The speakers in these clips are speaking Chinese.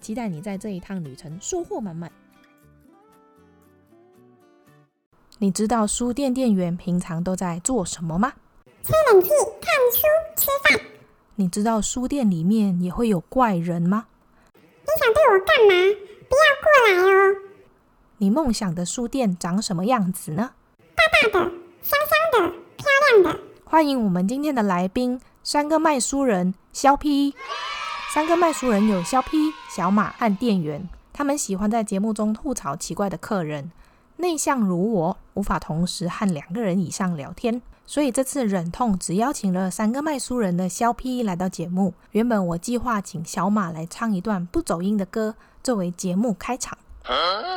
期待你在这一趟旅程收获满满。你知道书店店员平常都在做什么吗？吹冷气、看书、吃饭。你知道书店里面也会有怪人吗？你想对我干嘛？不要过来哦！你梦想的书店长什么样子呢？大大的、香香的、漂亮的。欢迎我们今天的来宾，三个卖书人肖 P。三个卖书人有肖 P、小马和店员，他们喜欢在节目中吐槽奇怪的客人。内向如我，无法同时和两个人以上聊天，所以这次忍痛只邀请了三个卖书人的肖 P 来到节目。原本我计划请小马来唱一段不走音的歌作为节目开场。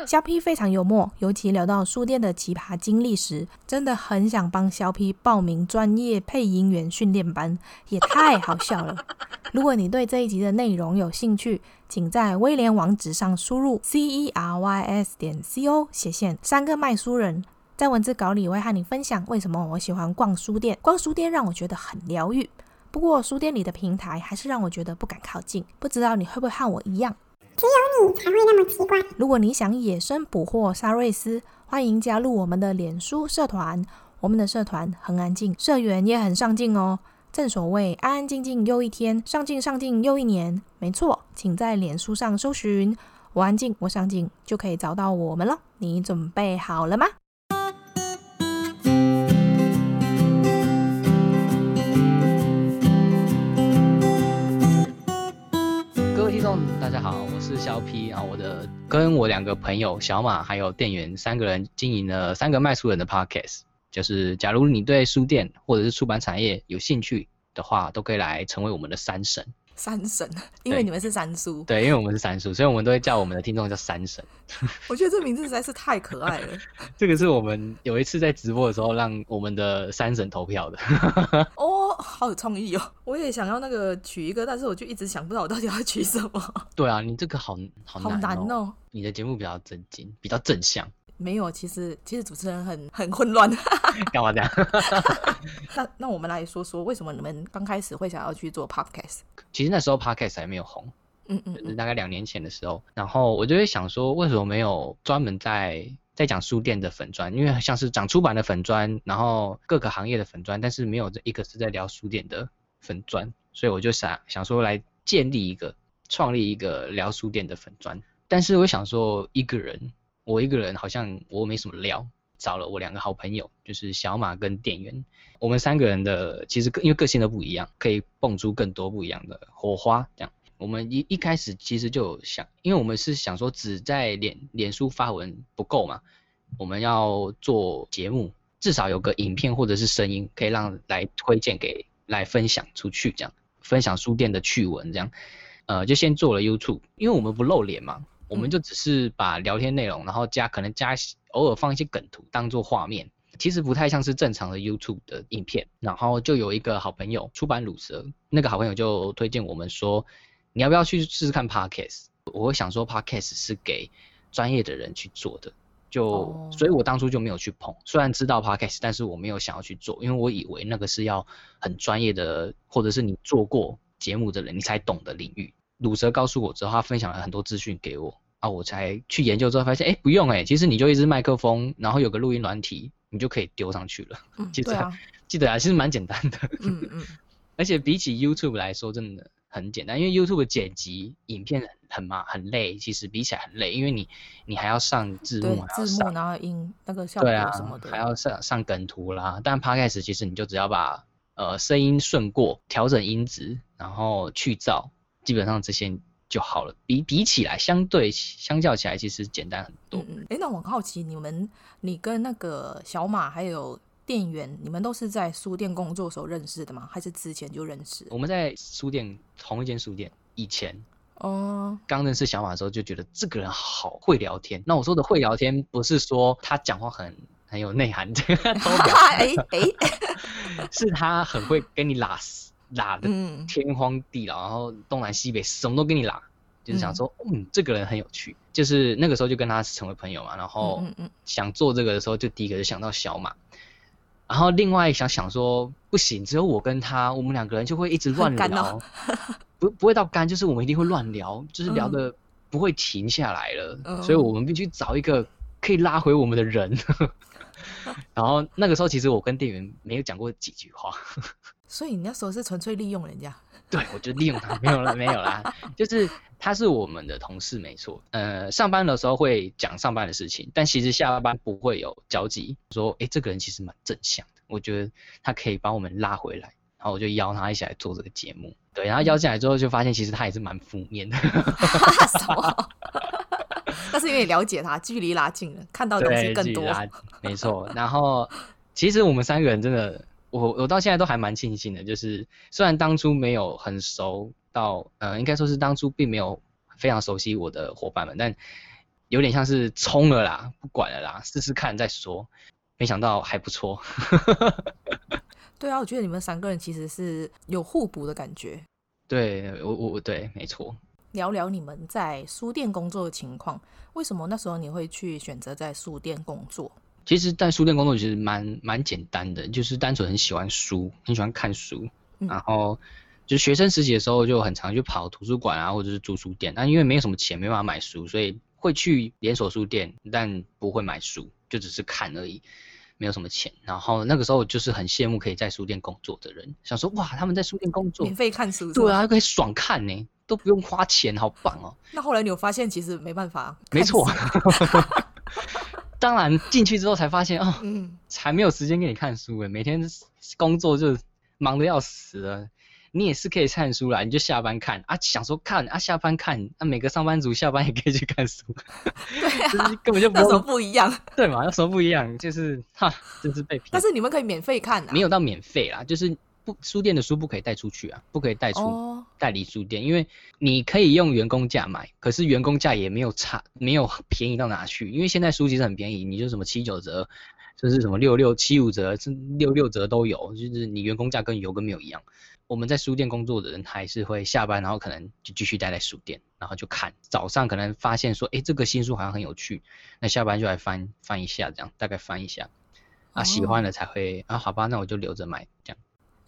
肖 P 非常幽默，尤其聊到书店的奇葩经历时，真的很想帮肖 P 报名专业配音员训练班，也太好笑了。如果你对这一集的内容有兴趣，请在威廉网址上输入 c e r y s 点 c o 斜线三个卖书人，在文字稿里我会和你分享为什么我喜欢逛书店。逛书店让我觉得很疗愈，不过书店里的平台还是让我觉得不敢靠近。不知道你会不会和我一样？只有你才会那么奇怪。如果你想野生捕获沙瑞斯，欢迎加入我们的脸书社团。我们的社团很安静，社员也很上进哦。正所谓安安静静又一天，上进上进又一年。没错，请在脸书上搜寻“我安静我上进”，就可以找到我们了。你准备好了吗？大家好，我是肖 P，啊我的跟我两个朋友小马还有店员三个人经营了三个卖书人的 Podcast，就是假如你对书店或者是出版产业有兴趣的话，都可以来成为我们的三神。三神，因为你们是三叔。对，因为我们是三叔，所以我们都会叫我们的听众叫三神。我觉得这名字实在是太可爱了。这个是我们有一次在直播的时候让我们的三神投票的。哦，好有创意哦！我也想要那个取一个，但是我就一直想不到我到底要取什么。对啊，你这个好好难哦。好难哦。你的节目比较正经，比较正向。没有，其实其实主持人很很混乱。干嘛这样？那那我们来说说，为什么你们刚开始会想要去做 podcast？其实那时候 podcast 还没有红，嗯嗯，就是大概两年前的时候，然后我就会想说，为什么没有专门在在讲书店的粉砖？因为像是讲出版的粉砖，然后各个行业的粉砖，但是没有这一个是在聊书店的粉砖，所以我就想想说来建立一个，创立一个聊书店的粉砖。但是我想说，一个人，我一个人好像我没什么料。找了我两个好朋友，就是小马跟店员，我们三个人的其实因为个性都不一样，可以蹦出更多不一样的火花。这样，我们一一开始其实就想，因为我们是想说只在脸脸书发文不够嘛，我们要做节目，至少有个影片或者是声音，可以让来推荐给来分享出去，这样分享书店的趣闻，这样，呃，就先做了 YouTube，因为我们不露脸嘛。我们就只是把聊天内容，然后加可能加偶尔放一些梗图当做画面，其实不太像是正常的 YouTube 的影片。然后就有一个好朋友出版鲁蛇，那个好朋友就推荐我们说，你要不要去试试看 Podcast？我会想说 Podcast 是给专业的人去做的，就所以我当初就没有去碰。虽然知道 Podcast，但是我没有想要去做，因为我以为那个是要很专业的，或者是你做过节目的人你才懂的领域。鲁蛇告诉我之后，他分享了很多资讯给我。啊，我才去研究之后发现，哎、欸，不用哎、欸，其实你就一支麦克风，然后有个录音软体，你就可以丢上去了。嗯，记得、啊、记得啊，其实蛮简单的。嗯嗯。而且比起 YouTube 来说，真的很简单，因为 YouTube 剪辑影片很麻很累，其实比起来很累，因为你你还要上字幕，字幕然后音那个效果什么的，啊，还要上上梗图啦。但 Podcast 其实你就只要把呃声音顺过，调整音质，然后去噪，基本上这些。就好了，比比起来，相对相较起来，其实简单很多。嗯嗯。哎，那我很好奇，你们，你跟那个小马还有店员，你们都是在书店工作时候认识的吗？还是之前就认识？我们在书店同一间书店，以前哦，刚认识小马的时候就觉得这个人好会聊天。那我说的会聊天，不是说他讲话很很有内涵，这个都表哎 哎，是他很会跟你拉拉的天荒地老，然后东南西北什么都跟你拉，就是想说，嗯，这个人很有趣。就是那个时候就跟他成为朋友嘛，然后想做这个的时候，就第一个就想到小马。然后另外想想说不行，只有我跟他，我们两个人就会一直乱聊，不不会到干，就是我们一定会乱聊，就是聊的不会停下来了，嗯、所以我们必须找一个可以拉回我们的人。然后那个时候其实我跟店员没有讲过几句话，所以你那时候是纯粹利用人家？对，我就利用他，没有了，没有啦，就是他是我们的同事，没错。呃，上班的时候会讲上班的事情，但其实下班不会有交集。说，哎，这个人其实蛮正向的，我觉得他可以把我们拉回来。然后我就邀他一起来做这个节目。对，然后邀进来之后，就发现其实他也是蛮负面的。什么？但是因为你了解他，距离拉近了，看到的东西更多。没错。然后，其实我们三个人真的。我我到现在都还蛮庆幸的，就是虽然当初没有很熟到，呃，应该说是当初并没有非常熟悉我的伙伴们，但有点像是冲了啦，不管了啦，试试看再说。没想到还不错。对啊，我觉得你们三个人其实是有互补的感觉。对，我我对，没错。聊聊你们在书店工作的情况，为什么那时候你会去选择在书店工作？其实，在书店工作其实蛮蛮简单的，就是单纯很喜欢书，很喜欢看书，嗯、然后就学生时期的时候就很常去跑图书馆啊，或者是住书店。但因为没有什么钱，没办法买书，所以会去连锁书店，但不会买书，就只是看而已，没有什么钱。然后那个时候就是很羡慕可以在书店工作的人，想说哇，他们在书店工作，免费看书，对啊，可以爽看呢，都不用花钱，好棒哦。那后来你有发现，其实没办法，没错。当然进去之后才发现哦，嗯，才没有时间给你看书诶，每天工作就忙得要死了。你也是可以看书啦，你就下班看啊，想说看啊，下班看啊，每个上班族下班也可以去看书，对啊，根本就没有什么不一样，对嘛？有什么不一样？就是哈，就是被骗。但是你们可以免费看啊，没有到免费啦，就是。不，书店的书不可以带出去啊，不可以带出代理书店，因为你可以用员工价买，可是员工价也没有差，没有便宜到哪去。因为现在书其实很便宜，你就什么七九折，就是什么六六七五折，是六六折都有，就是你员工价跟有跟没有一样。我们在书店工作的人还是会下班，然后可能就继续待在书店，然后就看。早上可能发现说，哎，这个新书好像很有趣，那下班就来翻翻一下，这样大概翻一下，啊，喜欢了才会啊，好吧，那我就留着买这样。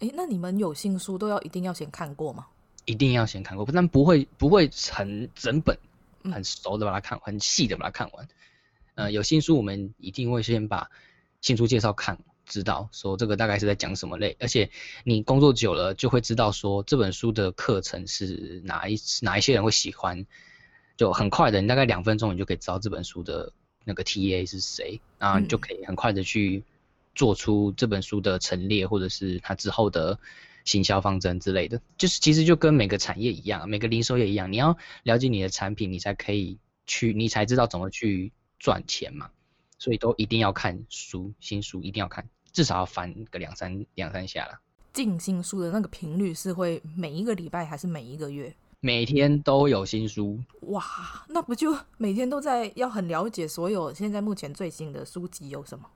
哎，那你们有新书都要一定要先看过吗？一定要先看过，但不会不会很整本很熟的把它看，很细的把它看完。呃，有新书我们一定会先把新书介绍看，知道说这个大概是在讲什么类，而且你工作久了就会知道说这本书的课程是哪一哪一些人会喜欢，就很快的，你大概两分钟你就可以知道这本书的那个 TA 是谁，然后你就可以很快的去。做出这本书的陈列，或者是它之后的行销方针之类的，就是其实就跟每个产业一样，每个零售业一样，你要了解你的产品，你才可以去，你才知道怎么去赚钱嘛。所以都一定要看书，新书一定要看，至少要翻个两三两三下啦。进新书的那个频率是会每一个礼拜还是每一个月？每天都有新书。哇，那不就每天都在要很了解所有现在目前最新的书籍有什么？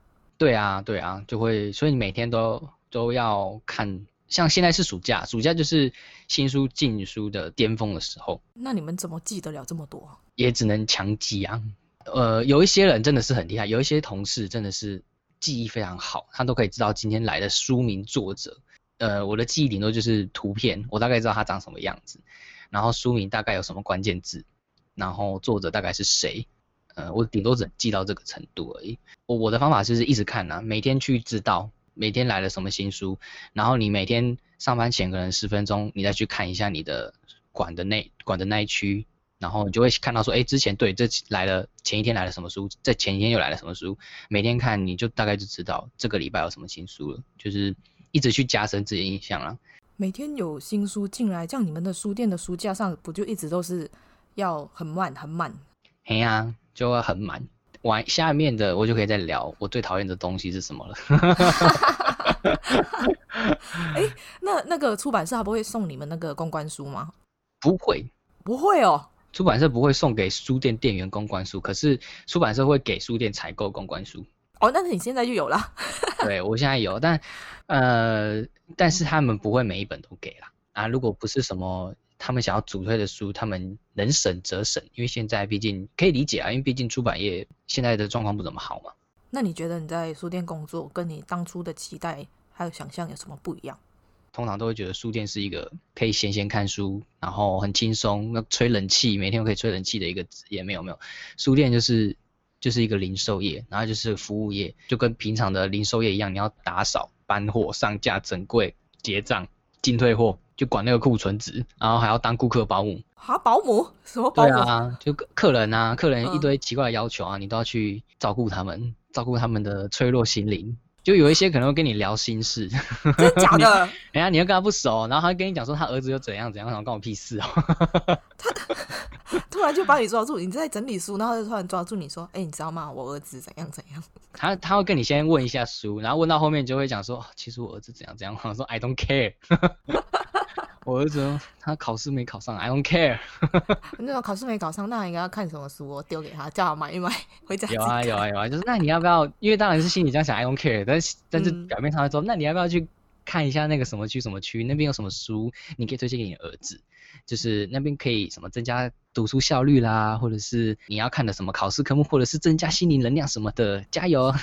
对啊，对啊，就会，所以你每天都都要看。像现在是暑假，暑假就是新书进书的巅峰的时候。那你们怎么记得了这么多？也只能强记啊。呃，有一些人真的是很厉害，有一些同事真的是记忆非常好，他都可以知道今天来的书名、作者。呃，我的记忆顶多就是图片，我大概知道他长什么样子，然后书名大概有什么关键字，然后作者大概是谁。呃，我顶多只能记到这个程度而已。我我的方法就是一直看呐，每天去知道每天来了什么新书，然后你每天上班前可能十分钟，你再去看一下你的管的那管的那一区，然后你就会看到说，哎，之前对这来了前一天来了什么书，这前一天又来了什么书，每天看你就大概就知道这个礼拜有什么新书了，就是一直去加深自己的印象了。每天有新书进来，这样你们的书店的书架上不就一直都是要很满很满？嘿呀。就会很满，完下面的我就可以再聊我最讨厌的东西是什么了。哎、欸，那那个出版社他不会送你们那个公关书吗？不会，不会哦，出版社不会送给书店店员公关书，可是出版社会给书店采购公关书。哦，那你现在就有了。对，我现在有，但呃，但是他们不会每一本都给啦。啊，如果不是什么他们想要主推的书，他们能省则省，因为现在毕竟可以理解啊，因为毕竟出版业现在的状况不怎么好嘛。那你觉得你在书店工作，跟你当初的期待还有想象有什么不一样？通常都会觉得书店是一个可以闲闲看书，然后很轻松，那吹冷气，每天都可以吹冷气的一个职业。没有没有，书店就是就是一个零售业，然后就是服务业，就跟平常的零售业一样，你要打扫、搬货、上架、整柜、结账、进退货，就管那个库存值，然后还要当顾客保姆。啊，保姆？什么保姆？对啊，就客人啊，客人一堆奇怪的要求啊，嗯、你都要去照顾他们，照顾他们的脆弱心灵。就有一些可能会跟你聊心事，真的假的？人家你又跟他不熟，然后他跟你讲说他儿子又怎样怎样，然后关我屁事哦。他突然就把你抓住，你在整理书，然后就突然抓住你说：“哎、欸，你知道吗？我儿子怎样怎样。”他他会跟你先问一下书，然后问到后面就会讲说：“其实我儿子怎样怎样。”我说：“I don't care。”我儿子他考试没考上，I don't care。那种考试没考上，那应该要看什么书？我丢给他，叫他买一买回家。有啊有啊有啊，就是那你要不要？因为当然是心里这样想，I don't care。但是但是表面上来说，嗯、那你要不要去看一下那个什么区什么区那边有什么书，你可以推荐给你儿子？就是那边可以什么增加读书效率啦，或者是你要看的什么考试科目，或者是增加心灵能量什么的，加油！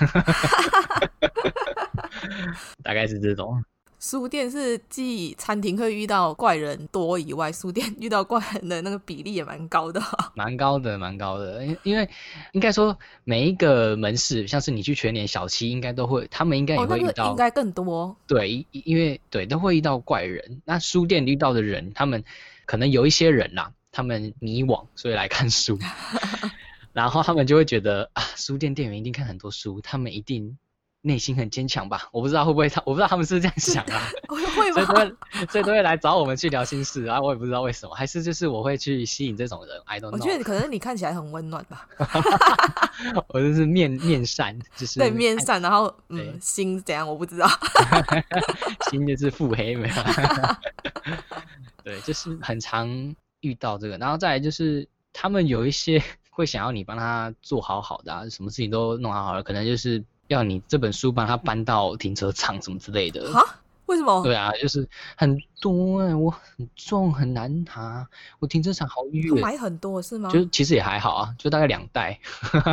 大概是这种。书店是继餐厅会遇到怪人多以外，书店遇到怪人的那个比例也蛮高的。蛮高的，蛮高的。因因为应该说每一个门市，像是你去全年、小七，应该都会，他们应该也会遇到，哦那个、应该更多。对，因为对都会遇到怪人。那书店遇到的人，他们可能有一些人啦，他们迷惘，所以来看书，然后他们就会觉得啊，书店店员一定看很多书，他们一定。内心很坚强吧？我不知道会不会他，我不知道他们是不是这样想啊？会吗？所以都会，所以都会来找我们去聊心事啊！我也不知道为什么，还是就是我会去吸引这种人？I don't know。我觉得可能你看起来很温暖吧。我就是面面善，就是对面善，然后嗯，心怎样我不知道。心就是腹黑没有？对，就是很常遇到这个，然后再来就是他们有一些会想要你帮他做好好的啊，什么事情都弄好好的，可能就是。要你这本书帮他搬到停车场什么之类的啊？为什么？对啊，就是很多哎、欸，我很重很难拿，我停车场好远。买很多是吗？就其实也还好啊，就大概两袋，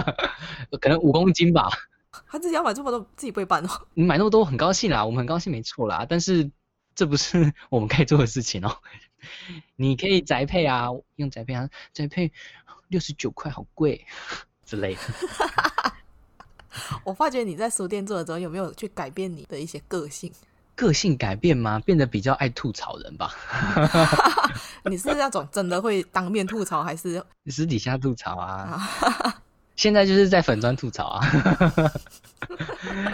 可能五公斤吧。他自己要买这么多，自己不会搬哦。你买那么多，很高兴啦，我们很高兴没错啦。但是这不是 我们可以做的事情哦。你可以宅配啊，用宅配啊，宅配六十九块，好贵之类的。我发觉你在书店做的时候，有没有去改变你的一些个性？个性改变吗？变得比较爱吐槽人吧。你是那种真的会当面吐槽，还是 私底下吐槽啊？现在就是在粉砖吐槽啊，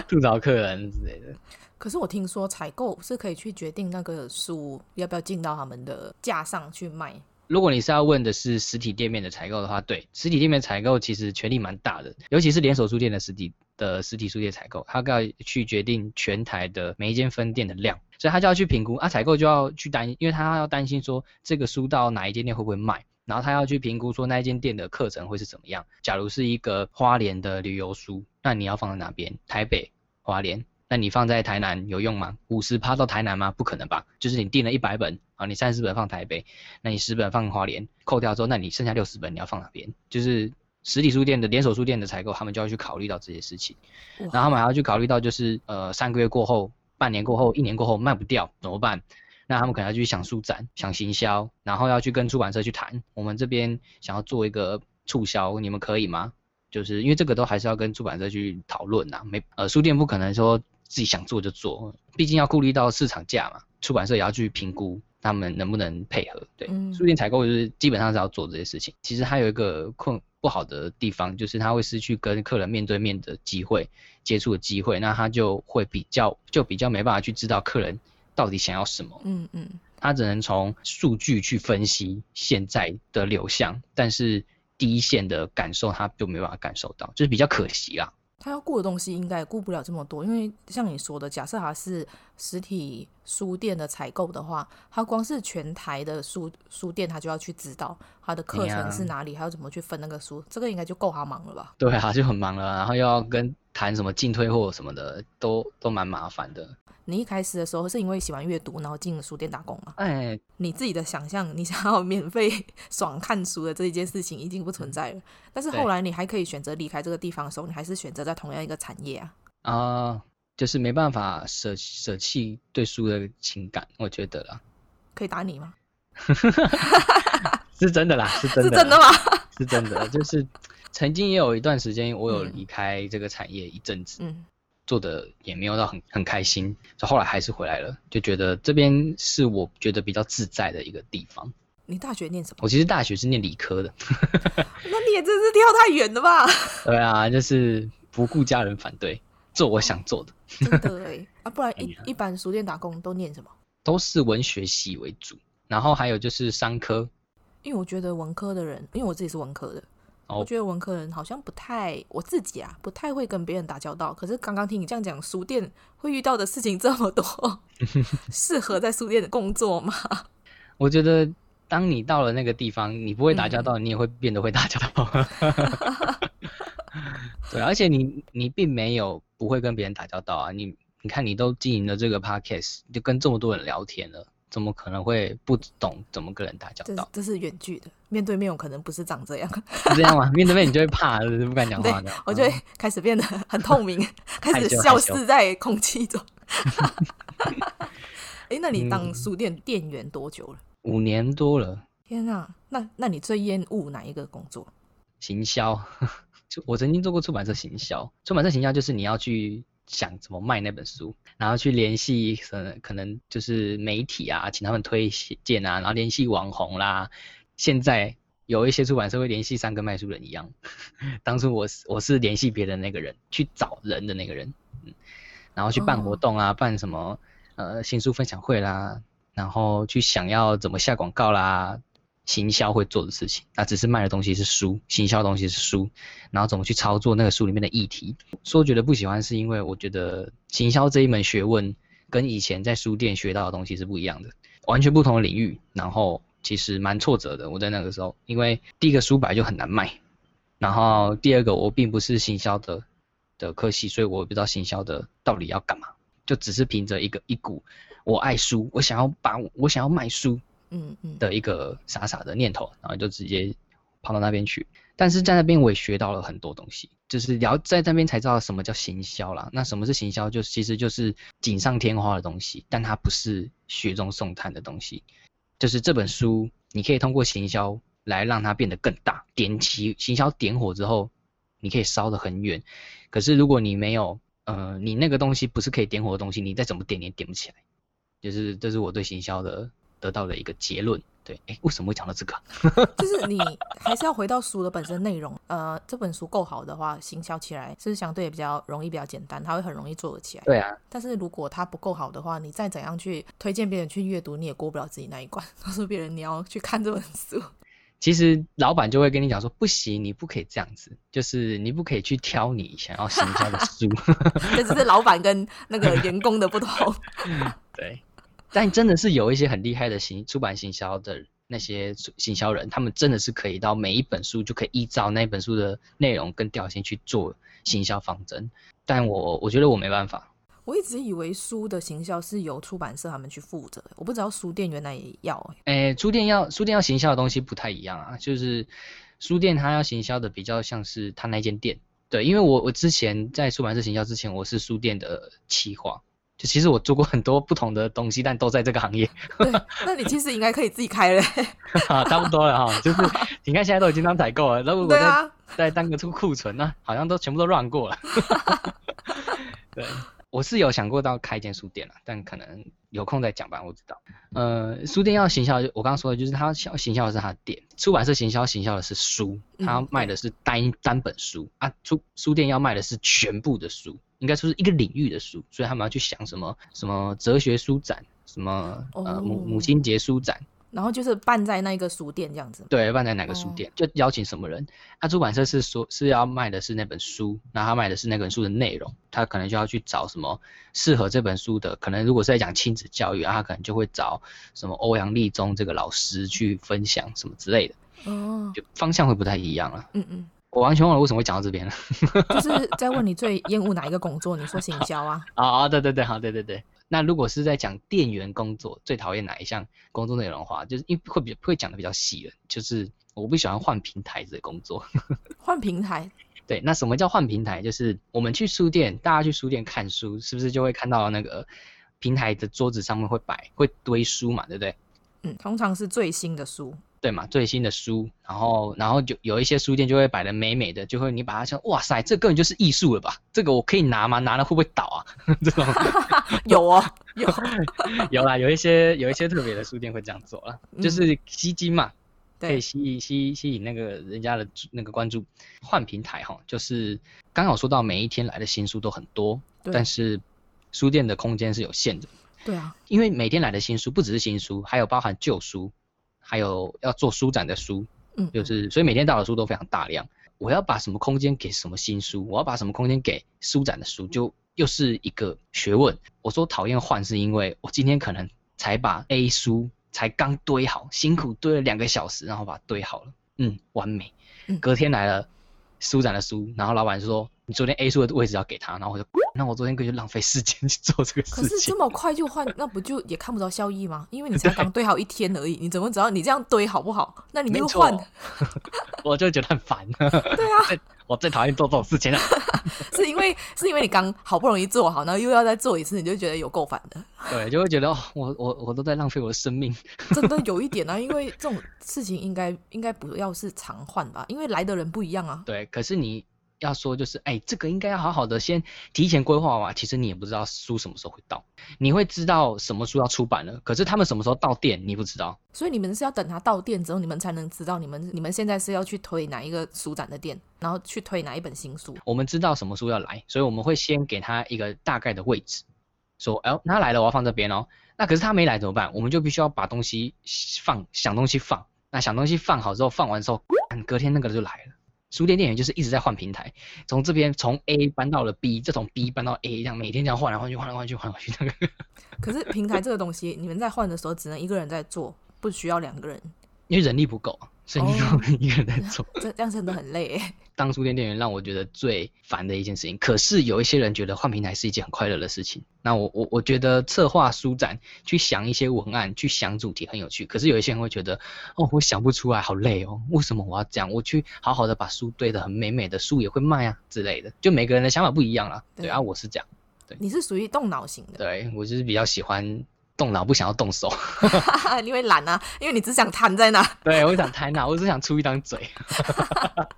吐槽客人之类的。可是我听说采购是可以去决定那个书要不要进到他们的架上去卖。如果你是要问的是实体店面的采购的话，对，实体店面采购其实权力蛮大的，尤其是连锁书店的实体的实体书店采购，他要去决定全台的每一间分店的量，所以他就要去评估啊，采购就要去担，因为他要担心说这个书到哪一间店会不会卖，然后他要去评估说那一间店的课程会是怎么样。假如是一个花莲的旅游书，那你要放在哪边？台北、花莲。那你放在台南有用吗？五十趴到台南吗？不可能吧。就是你订了一百本啊，你三十本放台北，那你十本放花莲，扣掉之后，那你剩下六十本你要放哪边？就是实体书店的连锁书店的采购，他们就要去考虑到这些事情，然后他们还要去考虑到就是呃三个月过后、半年过后、一年过后卖不掉怎么办？那他们可能要去想书展、想行销，然后要去跟出版社去谈，我们这边想要做一个促销，你们可以吗？就是因为这个都还是要跟出版社去讨论呐，没呃书店不可能说。自己想做就做，毕竟要顾虑到市场价嘛。出版社也要去评估他们能不能配合。对，嗯、书店采购就是基本上是要做这些事情。其实还有一个困不好的地方，就是他会失去跟客人面对面的机会、接触的机会，那他就会比较就比较没办法去知道客人到底想要什么。嗯嗯，他只能从数据去分析现在的流向，但是第一线的感受他就没办法感受到，就是比较可惜啦。他要顾的东西应该也顾不了这么多，因为像你说的，假设他是实体书店的采购的话，他光是全台的书书店，他就要去知道他的课程是哪里，还要怎么去分那个书，这个应该就够他忙了吧？对啊，就很忙了，然后又要跟谈什么进退货什么的，都都蛮麻烦的。你一开始的时候是因为喜欢阅读，然后进了书店打工吗？哎，你自己的想象，你想要免费 爽看书的这一件事情已经不存在了。但是后来你还可以选择离开这个地方的时候，你还是选择在同样一个产业啊？啊、呃，就是没办法舍舍弃对书的情感，我觉得啦。可以打你吗？是真的啦，是真的，是真的吗？是真的，就是曾经也有一段时间，我有离开这个产业一阵子。嗯。做的也没有到很很开心，就后来还是回来了，就觉得这边是我觉得比较自在的一个地方。你大学念什么？我其实大学是念理科的。那你也真是跳太远了吧？对啊，就是不顾家人反对，做我想做的。真的哎，啊，不然 一一般书店打工都念什么？都是文学系为主，然后还有就是商科。因为我觉得文科的人，因为我自己是文科的。我觉得文科人好像不太，我自己啊不太会跟别人打交道。可是刚刚听你这样讲，书店会遇到的事情这么多，适合在书店的工作吗？我觉得，当你到了那个地方，你不会打交道，嗯、你也会变得会打交道。对，而且你你并没有不会跟别人打交道啊。你你看，你都经营了这个 podcast，就跟这么多人聊天了。怎么可能会不懂怎么跟人打交道？这是远距的，面对面我可能不是长这样。是这样吗？面对面你就会怕，不敢讲话的。我就会开始变得很透明，开始消失在空气中。哎、欸，那你当书店店员多久了？五年多了。天啊，那那你最厌恶哪一个工作？行销。就我曾经做过出版社行销，出版社行销就是你要去。想怎么卖那本书，然后去联系可能可能就是媒体啊，请他们推荐啊，然后联系网红啦。现在有一些出版社会联系三个卖书人一样，当初我是我是联系别人那个人，去找人的那个人，嗯，然后去办活动啊，哦、办什么呃新书分享会啦，然后去想要怎么下广告啦。行销会做的事情，那只是卖的东西是书，行销的东西是书，然后怎么去操作那个书里面的议题。说觉得不喜欢，是因为我觉得行销这一门学问跟以前在书店学到的东西是不一样的，完全不同的领域。然后其实蛮挫折的，我在那个时候，因为第一个书本来就很难卖，然后第二个我并不是行销的的科系，所以我不知道行销的到底要干嘛，就只是凭着一个一股我爱书，我想要把我想要卖书。嗯嗯的一个傻傻的念头，然后就直接跑到那边去。但是在那边我也学到了很多东西，就是聊在那边才知道什么叫行销啦。那什么是行销？就其实就是锦上添花的东西，但它不是雪中送炭的东西。就是这本书，你可以通过行销来让它变得更大，点起行销点火之后，你可以烧得很远。可是如果你没有，呃，你那个东西不是可以点火的东西，你再怎么点也点不起来。就是这是我对行销的。得到了一个结论，对，哎，为什么会讲到这个？就是你还是要回到书的本身内容。呃，这本书够好的话，行销起来是是相对比较容易、比较简单？它会很容易做得起来。对啊。但是如果它不够好的话，你再怎样去推荐别人去阅读，你也过不了自己那一关。告诉别人你要去看这本书，其实老板就会跟你讲说，不行，你不可以这样子，就是你不可以去挑你想要行销的书。这只是老板跟那个员工的不同。对。但真的是有一些很厉害的行出版行销的那些行销人，他们真的是可以到每一本书就可以依照那本书的内容跟调性去做行销方针。但我我觉得我没办法。我一直以为书的行销是由出版社他们去负责，我不知道书店原来也要。诶、欸，书店要书店要行销的东西不太一样啊，就是书店它要行销的比较像是他那间店。对，因为我我之前在出版社行销之前，我是书店的企划。就其实我做过很多不同的东西，但都在这个行业。对，那你其实应该可以自己开了。差不多了哈，就是 你看现在都已经当采购了，那如果再、啊、再当个出库存，那好像都全部都 run 过了。对，我是有想过到开一间书店了，但可能有空再讲吧，我知道。呃，书店要行销，我刚刚说的就是他要行销的是他的店，出版社行销行销的是书，他卖的是单、嗯、单本书啊，出书店要卖的是全部的书。应该说是一个领域的书，所以他们要去想什么什么哲学书展，什么呃母母亲节书展，然后就是办在那个书店这样子。对，办在哪个书店，哦、就邀请什么人。他、啊、出版社是说是要卖的是那本书，那他卖的是那本书的内容，他可能就要去找什么适合这本书的。可能如果是在讲亲子教育啊，他可能就会找什么欧阳立中这个老师去分享什么之类的。哦，就方向会不太一样了。嗯嗯。我完全忘了为什么会讲到这边了，就是在问你最厌恶哪一个工作？你说行销啊？啊啊，对对对，好，对对对。那如果是在讲店员工作，最讨厌哪一项工作内容的话，就是因为会比会讲的比较细了，就是我不喜欢换平台的工作。换平台？对，那什么叫换平台？就是我们去书店，大家去书店看书，是不是就会看到那个平台的桌子上面会摆会堆书嘛，对不对？嗯，通常是最新的书。对嘛，最新的书，然后然后就有一些书店就会摆得美美的，就会你把它想，哇塞，这根本就是艺术了吧？这个我可以拿吗？拿了会不会倒啊？这种 有哦，有 有啦，有一些有一些特别的书店会这样做了，就是吸金嘛，嗯、可以吸引吸吸引那个人家的那个关注。换平台哈，就是刚好说到每一天来的新书都很多，但是书店的空间是有限的。对啊，因为每天来的新书不只是新书，还有包含旧书。还有要做书展的书，嗯，就是所以每天到的书都非常大量。我要把什么空间给什么新书，我要把什么空间给书展的书，就又是一个学问。我说讨厌换，是因为我今天可能才把 A 书才刚堆好，辛苦堆了两个小时，然后把它堆好了，嗯，完美。隔天来了书展的书，然后老板就说。你昨天 A 数的位置要给他，然后我就，那我昨天可以就浪费时间去做这个事情。可是这么快就换，那不就也看不着效益吗？因为你才刚堆好一天而已，你怎么知道你这样堆好不好？那你又换，我就觉得很烦。对啊，我最讨厌做这种事情了。是因为是因为你刚好不容易做好，然后又要再做一次，你就觉得有够烦的。对，就会觉得哦，我我我都在浪费我的生命。真的有一点啊，因为这种事情应该应该不要是常换吧，因为来的人不一样啊。对，可是你。要说就是，哎，这个应该要好好的先提前规划嘛。其实你也不知道书什么时候会到，你会知道什么书要出版了，可是他们什么时候到店，你不知道。所以你们是要等他到店之后，你们才能知道你们你们现在是要去推哪一个书展的店，然后去推哪一本新书。我们知道什么书要来，所以我们会先给他一个大概的位置，说，哎，他来了，我要放这边哦。那可是他没来怎么办？我们就必须要把东西放，想东西放。那想东西放好之后，放完之后，隔天那个就来了。书店店员就是一直在换平台，从这边从 A 搬到了 B，再从 B 搬到 A，这样每天这样换来换去，换来换去，换来换去。那个，可是平台这个东西，你们在换的时候只能一个人在做，不需要两个人，因为人力不够。所以你一个人在做，这、哦、这样真的很累。当书店店员让我觉得最烦的一件事情，可是有一些人觉得换平台是一件很快乐的事情。那我我我觉得策划书展，去想一些文案，去想主题很有趣。可是有一些人会觉得，哦，我想不出来，好累哦。为什么我要这样？我去好好的把书堆得很美美的，书也会卖啊之类的。就每个人的想法不一样啦。对，对啊，我是这样。对，你是属于动脑型的。对，我就是比较喜欢。动脑不想要动手，因为懒啊，因为你只想瘫在那。对，我想瘫那，我只想出一张嘴。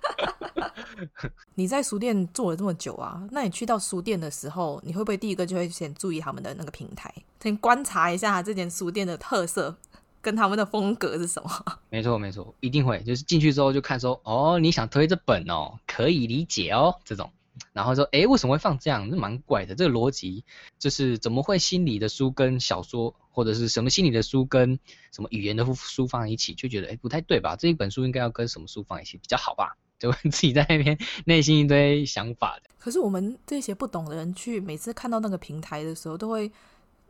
你在书店做了这么久啊，那你去到书店的时候，你会不会第一个就会先注意他们的那个平台，先观察一下这间书店的特色跟他们的风格是什么？没错，没错，一定会，就是进去之后就看说，哦，你想推这本哦，可以理解哦，这种。然后说，诶，为什么会放这样？那蛮怪的。这个逻辑就是怎么会心理的书跟小说，或者是什么心理的书跟什么语言的书放在一起，就觉得诶不太对吧？这一本书应该要跟什么书放一起比较好吧？就会自己在那边内心一堆想法的。可是我们这些不懂的人去，每次看到那个平台的时候，都会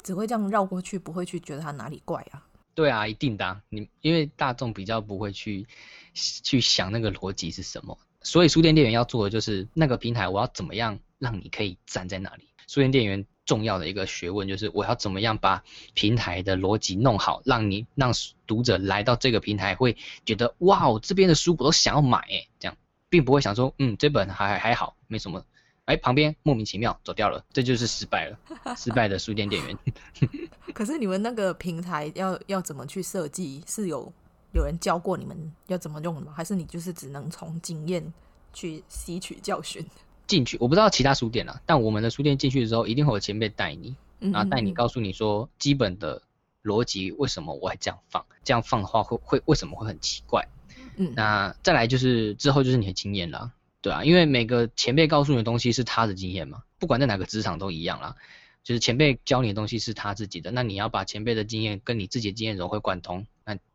只会这样绕过去，不会去觉得它哪里怪啊？对啊，一定的啊。你因为大众比较不会去去想那个逻辑是什么。所以书店店员要做的就是那个平台，我要怎么样让你可以站在那里？书店店员重要的一个学问就是我要怎么样把平台的逻辑弄好，让你让读者来到这个平台会觉得哇，我这边的书我都想要买，这样，并不会想说嗯，这本还还好，没什么，哎，旁边莫名其妙走掉了，这就是失败了，失败的书店店员。可是你们那个平台要要怎么去设计是有？有人教过你们要怎么用的吗？还是你就是只能从经验去吸取教训？进去我不知道其他书店了，但我们的书店进去的时候一定会有前辈带你，然后带你告诉你说基本的逻辑，为什么我会这样放？这样放的话会会为什么会很奇怪？嗯，那再来就是之后就是你的经验了，对啊，因为每个前辈告诉你的东西是他的经验嘛，不管在哪个职场都一样啦。就是前辈教你的东西是他自己的，那你要把前辈的经验跟你自己的经验融会贯通，那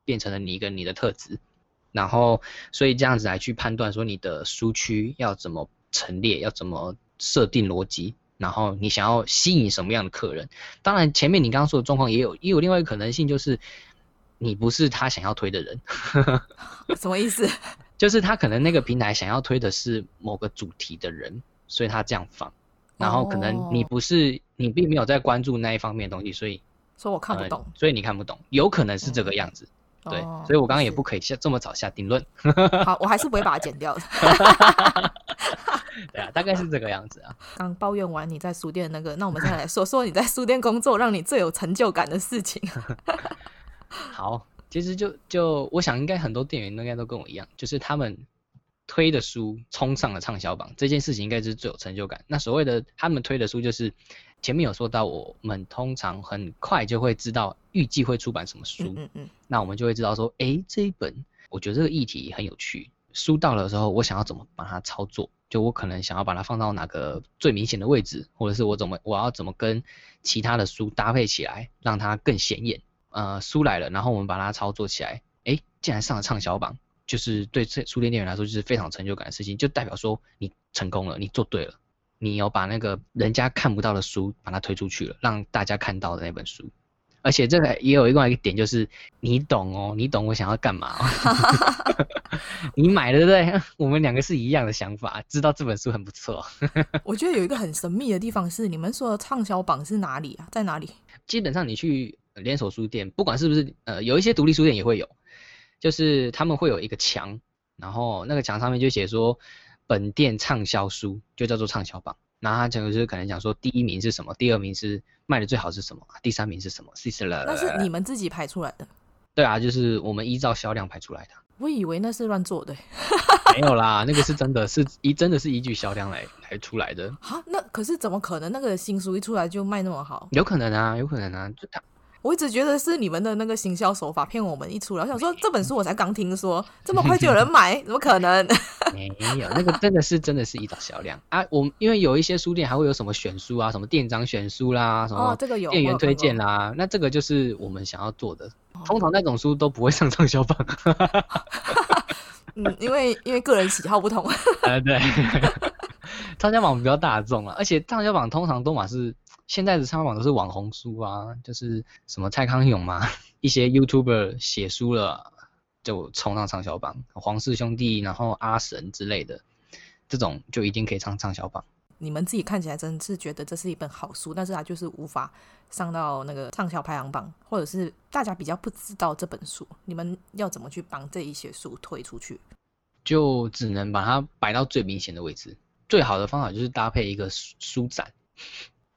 变成了你一个你的特质，然后所以这样子来去判断说你的书区要怎么陈列，要怎么设定逻辑，然后你想要吸引什么样的客人。当然前面你刚刚说的状况也有，也有另外一个可能性就是你不是他想要推的人，什么意思？就是他可能那个平台想要推的是某个主题的人，所以他这样放。然后可能你不是、oh. 你并没有在关注那一方面的东西，所以所以我看不懂、呃，所以你看不懂，有可能是这个样子，嗯、对，oh. 所以我刚刚也不可以下这么早下定论。好，我还是不会把它剪掉的。对啊，大概是这个样子啊。刚抱怨完你在书店那个，那我们现在来说说你在书店工作让你最有成就感的事情。好，其实就就我想应该很多店员应该都跟我一样，就是他们。推的书冲上了畅销榜这件事情应该是最有成就感。那所谓的他们推的书，就是前面有说到，我们通常很快就会知道预计会出版什么书。嗯嗯，嗯。那我们就会知道说，诶，这一本我觉得这个议题很有趣。书到了之后，我想要怎么把它操作？就我可能想要把它放到哪个最明显的位置，或者是我怎么我要怎么跟其他的书搭配起来，让它更显眼。呃，书来了，然后我们把它操作起来，诶，竟然上了畅销榜。就是对这书店店员来说，就是非常有成就感的事情，就代表说你成功了，你做对了，你有把那个人家看不到的书把它推出去了，让大家看到的那本书。而且这个也有另外一个点，就是你懂哦，你懂我想要干嘛哦。你买了对不对？我们两个是一样的想法，知道这本书很不错。我觉得有一个很神秘的地方是，你们说的畅销榜是哪里啊？在哪里？基本上你去连锁书店，不管是不是呃，有一些独立书店也会有。就是他们会有一个墙，然后那个墙上面就写说本店畅销书，就叫做畅销榜。然后他就是可能讲说第一名是什么，第二名是卖的最好是什么，第三名是什么，是了。那是你们自己排出来的？对啊，就是我们依照销量排出来的。我以为那是乱做的。没有啦，那个是真的是依真的是依据销量来来出来的。啊，那可是怎么可能？那个新书一出来就卖那么好？有可能啊，有可能啊，就他。我一直觉得是你们的那个行销手法骗我们一出来，我想说这本书我才刚听说，这么快就有人买，怎么可能？没有，那个真的是真的是依照销量啊。我们因为有一些书店还会有什么选书啊，什么店长选书啦，什么店员推荐啦，那这个就是我们想要做的。通常那种书都不会上畅销榜。嗯，因为因为个人喜好不同。呃，对，畅销榜比较大众啊，而且畅销榜通常都嘛是。现在的畅销榜都是网红书啊，就是什么蔡康永嘛，一些 YouTuber 写书了就冲上畅销榜，黄氏兄弟，然后阿神之类的，这种就一定可以上畅销榜。你们自己看起来真是觉得这是一本好书，但是它就是无法上到那个畅销排行榜，或者是大家比较不知道这本书，你们要怎么去帮这一些书推出去？就只能把它摆到最明显的位置。最好的方法就是搭配一个书展。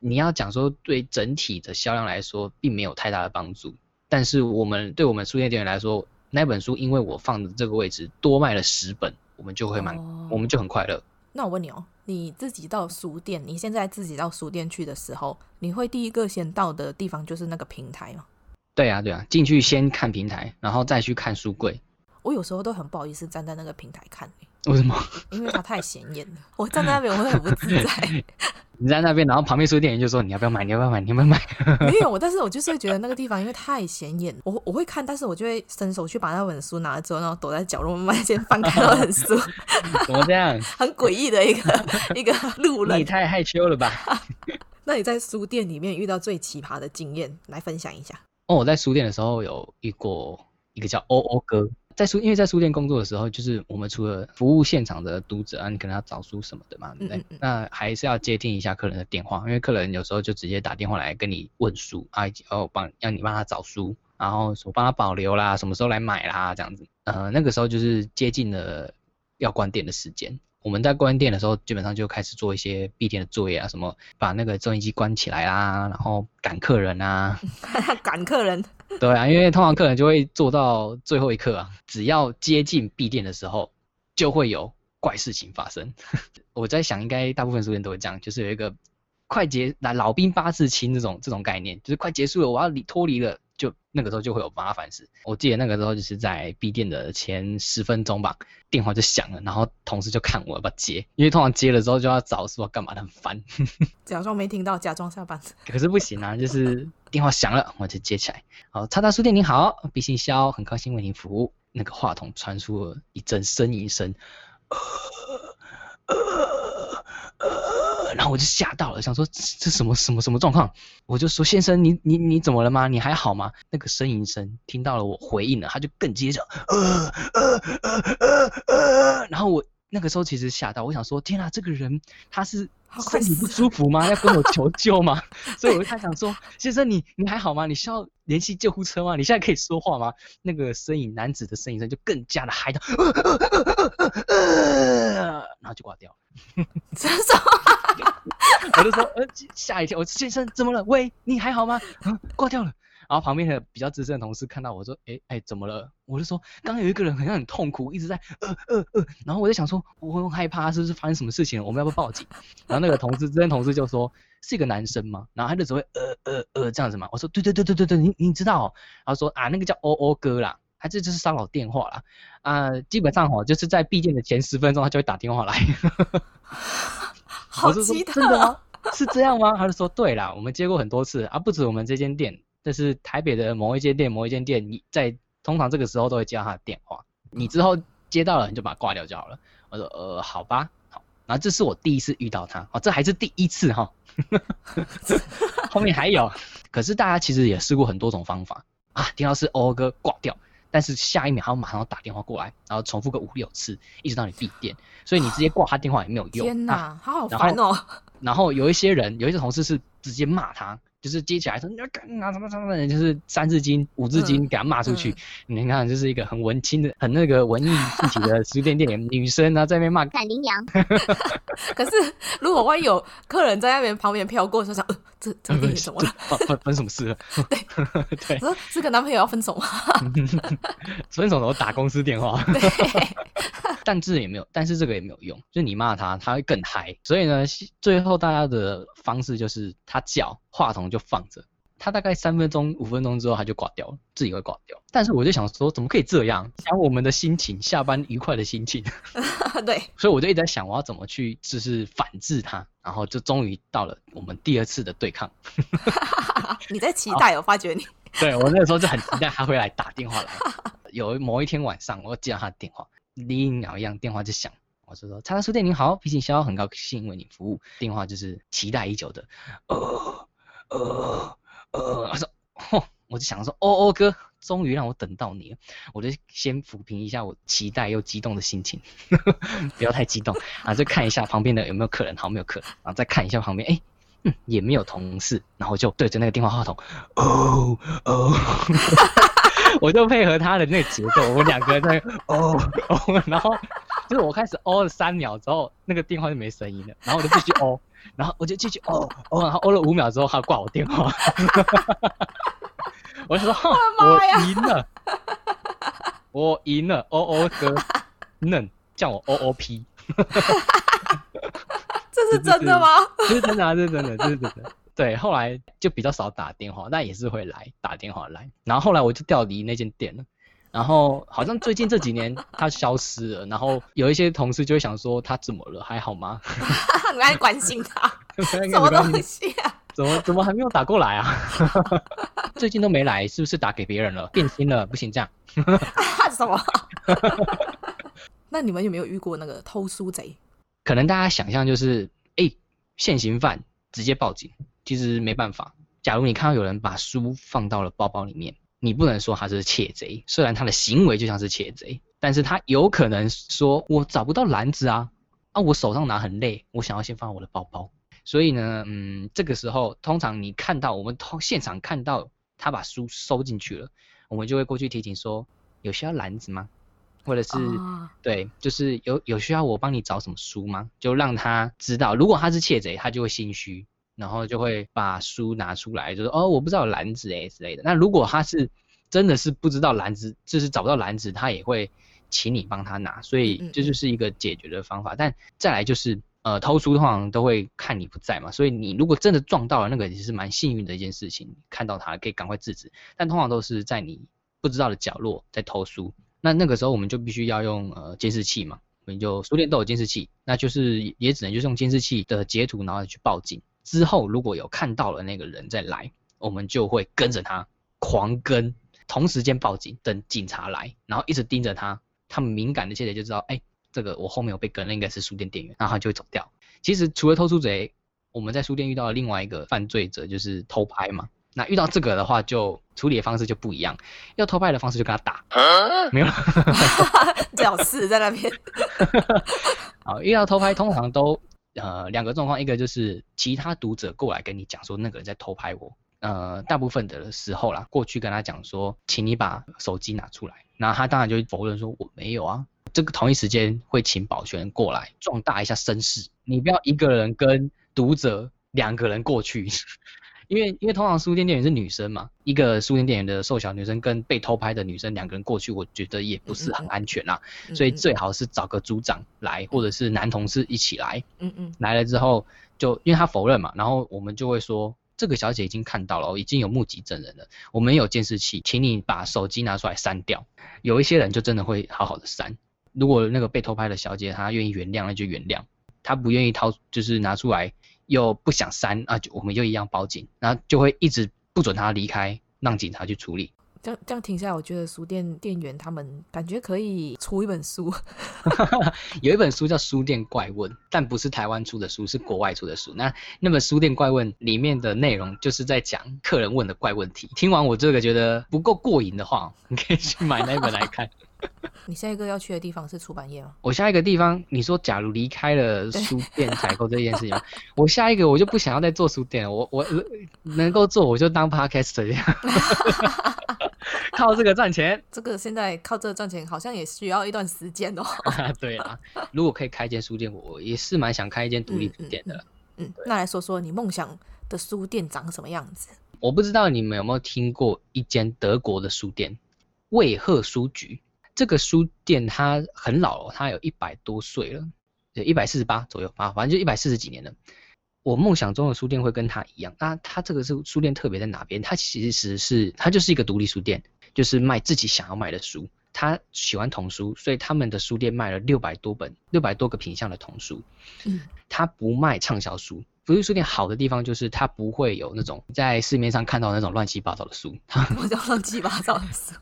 你要讲说对整体的销量来说并没有太大的帮助，但是我们对我们书店店员来说，那本书因为我放的这个位置多卖了十本，我们就会蛮，哦、我们就很快乐。那我问你哦，你自己到书店，你现在自己到书店去的时候，你会第一个先到的地方就是那个平台吗？对啊，对啊，进去先看平台，然后再去看书柜。我有时候都很不好意思站在那个平台看，为什么？因为它太显眼了，我站在那边我会很不自在。你在那边，然后旁边书店员就说：“你要不要买？你要不要买？你要不要买？”没有，但是我就是会觉得那个地方因为太显眼，我我会看，但是我就会伸手去把那本书拿了之后，然后躲在角落慢慢先翻开那本书。怎么这样？很诡异的一个一个路人。你太害羞了吧？那你在书店里面遇到最奇葩的经验，来分享一下。哦，我在书店的时候有遇过一个叫欧欧哥。在书，因为在书店工作的时候，就是我们除了服务现场的读者啊，你可能要找书什么的嘛，对不对？嗯嗯，那还是要接听一下客人的电话，因为客人有时候就直接打电话来跟你问书啊，哦，帮让你帮他找书，然后我帮他保留啦，什么时候来买啦，这样子。呃，那个时候就是接近了要关店的时间。我们在关店的时候，基本上就开始做一些闭店的作业啊，什么把那个收音机关起来啦，然后赶客人啊，赶客人。对啊，因为通常客人就会做到最后一刻啊，只要接近闭店的时候，就会有怪事情发生。我在想，应该大部分书店都会这样，就是有一个快结那老兵八字轻这种这种概念，就是快结束了，我要离脱离了。就那个时候就会有麻烦事。我记得那个时候就是在闭店的前十分钟吧，电话就响了，然后同事就看我要不要接，因为通常接了之后就要找说干嘛的，很烦。假装没听到，假装下班。可是不行啊，就是电话响了，我就接起来。好，叉叉书店您好，敝姓萧，很高兴为您服务。那个话筒传出了一阵呻吟声。呃呃呃，然后我就吓到了，想说这这什么什么什么状况？我就说先生，你你你怎么了吗？你还好吗？那个呻吟声听到了，我回应了，他就更接着呃呃呃呃呃，然后我那个时候其实吓到，我想说天啊，这个人他是身体不舒服吗？要跟我求 救吗？所以我就开始想说，先生你你还好吗？你需要联系救护车吗？你现在可以说话吗？那个身影男子的呻吟声就更加的嗨到，然后就挂掉了。我就说，呃，吓一跳，我说先生怎么了？喂，你还好吗？啊，挂掉了。然后旁边的比较资深的同事看到我说，哎哎，怎么了？我就说，刚刚有一个人好像很痛苦，一直在呃呃呃。然后我就想说，我很害怕，是不是发生什么事情了？我们要不要报警？然后那个同事资深同事就说，是一个男生吗？然后他就只会呃呃呃这样子嘛。我说，对对对对对对，你你知道哦？然后说啊，那个叫欧欧哥啦。他这就是骚扰电话啦，啊、呃，基本上哦，就是在闭店的前十分钟，他就会打电话来。好奇特，真的吗？是这样吗？他就说，对啦，我们接过很多次啊，不止我们这间店，这是台北的某一间店，某一间店，你在通常这个时候都会接到他的电话，你之后接到了，你就把它挂掉就好了。我说，呃，好吧，好，然后这是我第一次遇到他，哦，这还是第一次哈，后面还有，可是大家其实也试过很多种方法啊，听到是欧哥挂掉。但是下一秒他马上打电话过来，然后重复个五六次，一直到你闭店，所以你直接挂他电话也没有用。天哪，啊、好好烦哦。然后有一些人，有一些同事是直接骂他。就是接起来说你要干啊什么什么的，就是三字经、五字经给他骂出去。嗯嗯、你看，就是一个很文青的、很那个文艺气息的书店店员女生啊，在那边骂赶羚羊。可是如果万一有客人在那边旁边飘过，说想，呃，这这店什么了？分分什么事了？对 对，说是跟男朋友要分手吗？分手了，打公司电话。对。但这也没有，但是这个也没有用，就你骂他，他会更嗨。所以呢，最后大家的方式就是他叫，话筒就放着，他大概三分钟、五分钟之后他就挂掉了，自己会挂掉。但是我就想说，怎么可以这样？想我们的心情，下班愉快的心情。对，所以我就一直在想，我要怎么去就是反制他，然后就终于到了我们第二次的对抗。你在期待，我发觉你。对，我那个时候就很期待他会来打电话来。有某一天晚上，我接到他的电话。第一秒一样，电话就响，我就说：“叉叉书店您好，敝姓萧，很高兴为您服务。”电话就是期待已久的，呃呃呃，我说，我就想说，哦哦哥，终于让我等到你了，我就先抚平一下我期待又激动的心情，不要太激动，然后再看一下旁边的有没有客人，好，没有客人，然后再看一下旁边，哎、欸，嗯，也没有同事，然后就对着那个电话话筒，哦哦。我就配合他的那个节奏，我们两个在哦哦，然后就是我开始哦了三秒之后，那个电话就没声音了，然后我就继续哦，然后我就继续哦哦，然后哦了五秒之后，他挂我电话，我就说哈，我赢了，我赢了，哦哦哥，嫩叫我 O O P，这是真的吗？这是真的啊，这是真的，这是真的。对，后来就比较少打电话，但也是会来打电话来。然后后来我就调离那间店了。然后好像最近这几年 他消失了。然后有一些同事就会想说他怎么了，还好吗？你还关心他？什么东西啊？怎么怎么还没有打过来啊？最近都没来，是不是打给别人了？变心了？不行这样。什么？那你们有没有遇过那个偷书贼？可能大家想象就是，哎，现行犯直接报警。其实没办法。假如你看到有人把书放到了包包里面，你不能说他是窃贼。虽然他的行为就像是窃贼，但是他有可能说：“我找不到篮子啊，啊，我手上拿很累，我想要先放我的包包。”所以呢，嗯，这个时候通常你看到我们通现场看到他把书收进去了，我们就会过去提醒说：“有需要篮子吗？或者是、oh. 对，就是有有需要我帮你找什么书吗？”就让他知道，如果他是窃贼，他就会心虚。然后就会把书拿出来，就说哦，我不知道有篮子诶之类的。那如果他是真的是不知道篮子，就是找不到篮子，他也会请你帮他拿。所以这就是一个解决的方法。但再来就是呃，偷书通常都会看你不在嘛，所以你如果真的撞到了那个，也是蛮幸运的一件事情，看到他可以赶快制止。但通常都是在你不知道的角落在偷书，那那个时候我们就必须要用呃监视器嘛，我们就书店都有监视器，那就是也只能就是用监视器的截图，然后去报警。之后如果有看到了那个人再来，我们就会跟着他狂跟，同时间报警，等警察来，然后一直盯着他。他们敏感的窃贼就知道，哎、欸，这个我后面有被跟，那应该是书店店员，然后他就会走掉。其实除了偷书贼，我们在书店遇到的另外一个犯罪者就是偷拍嘛。那遇到这个的话，就处理的方式就不一样。要偷拍的方式就跟他打，啊、没有了，屌丝在那边。好，遇到偷拍通常都呃两个状况，一个就是其他读者过来跟你讲说那个人在偷拍我。呃，大部分的时候啦，过去跟他讲说，请你把手机拿出来，那他当然就否认说我没有啊。这个同一时间会请保全过来壮大一下声势，你不要一个人跟读者两个人过去，因为因为通常书店店员是女生嘛，一个书店店员的瘦小女生跟被偷拍的女生两个人过去，我觉得也不是很安全啦，嗯嗯，所以最好是找个组长来，或者是男同事一起来，嗯嗯，来了之后就因为他否认嘛，然后我们就会说。这个小姐已经看到了，已经有目击证人了。我们有监视器，请你把手机拿出来删掉。有一些人就真的会好好的删。如果那个被偷拍的小姐她愿意原谅，那就原谅；她不愿意掏，就是拿出来又不想删啊，就我们就一样报警，然后就会一直不准他离开，让警察去处理。这样这样停下来，我觉得书店店员他们感觉可以出一本书。有一本书叫《书店怪问》，但不是台湾出的书，是国外出的书。那那本《书店怪问》里面的内容就是在讲客人问的怪问题。听完我这个觉得不够过瘾的话，你可以去买那本来看。你下一个要去的地方是出版业吗？我下一个地方，你说假如离开了书店采购这件事情，我下一个我就不想要再做书店了。我我能够做，我就当 Podcast 这样。靠这个赚钱，这个现在靠这个赚钱好像也需要一段时间哦。对啊，如果可以开一间书店，我也是蛮想开一间独立书店的。嗯，嗯，那来说说你梦想的书店长什么样子？我不知道你们有没有听过一间德国的书店——魏赫书局。这个书店它很老了，它有一百多岁了，一百四十八左右啊，反正就一百四十几年了。我梦想中的书店会跟它一样，那它这个是书店特别在哪边？它其实是它就是一个独立书店。就是卖自己想要卖的书，他喜欢童书，所以他们的书店卖了六百多本、六百多个品相的童书。嗯，他不卖畅销书。独立书店好的地方就是它不会有那种在市面上看到那种乱七八糟的书。什么叫乱七八糟的书？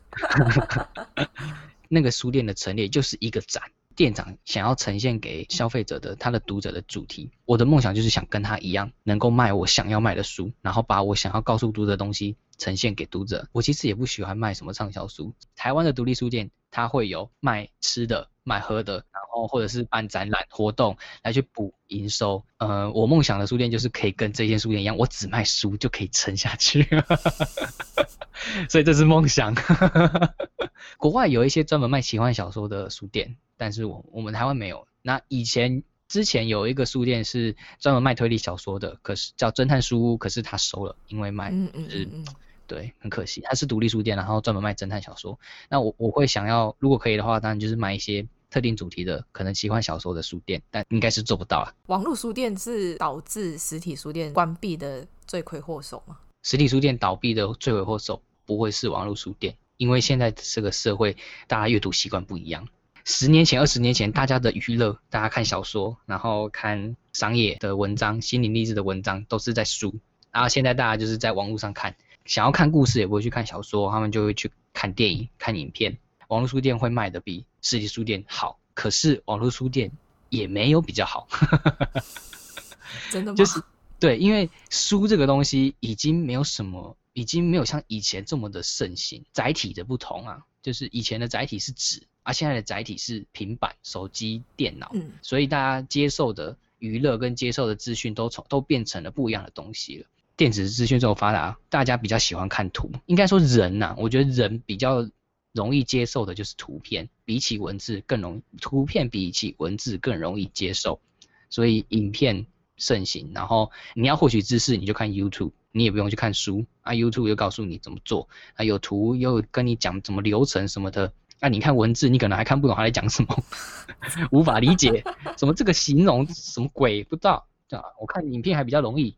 那个书店的陈列就是一个展。店长想要呈现给消费者的他的读者的主题，我的梦想就是想跟他一样，能够卖我想要卖的书，然后把我想要告诉读者的东西呈现给读者。我其实也不喜欢卖什么畅销书。台湾的独立书店，它会有卖吃的、卖喝的，后或者是办展览活动来去补营收。呃，我梦想的书店就是可以跟这间书店一样，我只卖书就可以撑下去。所以这是梦想。国外有一些专门卖奇幻小说的书店。但是我我们台湾没有。那以前之前有一个书店是专门卖推理小说的，可是叫侦探书屋，可是他收了，因为卖，嗯嗯嗯，对，很可惜，它是独立书店，然后专门卖侦探小说。那我我会想要，如果可以的话，当然就是买一些特定主题的，可能奇幻小说的书店，但应该是做不到啊。网络书店是导致实体书店关闭的罪魁祸首吗？实体书店倒闭的罪魁祸首不会是网络书店，因为现在这个社会大家阅读习惯不一样。十年前、二十年前，大家的娱乐，大家看小说，然后看商业的文章、心灵励志的文章，都是在书。然后现在大家就是在网络上看，想要看故事也不会去看小说，他们就会去看电影、看影片。网络书店会卖的比实体书店好，可是网络书店也没有比较好。真的吗？就是对，因为书这个东西已经没有什么，已经没有像以前这么的盛行。载体的不同啊，就是以前的载体是纸。而、啊、现在的载体是平板、手机、电脑，嗯，所以大家接受的娱乐跟接受的资讯都从都变成了不一样的东西了。电子资讯这么发达，大家比较喜欢看图。应该说人呐、啊，我觉得人比较容易接受的就是图片，比起文字更容，图片比起文字更容易接受，所以影片盛行。然后你要获取知识，你就看 YouTube，你也不用去看书啊，YouTube 又告诉你怎么做，啊有图又跟你讲怎么流程什么的。那、啊、你看文字，你可能还看不懂他在讲什么，无法理解什么这个形容什么鬼不知道啊？我看影片还比较容易，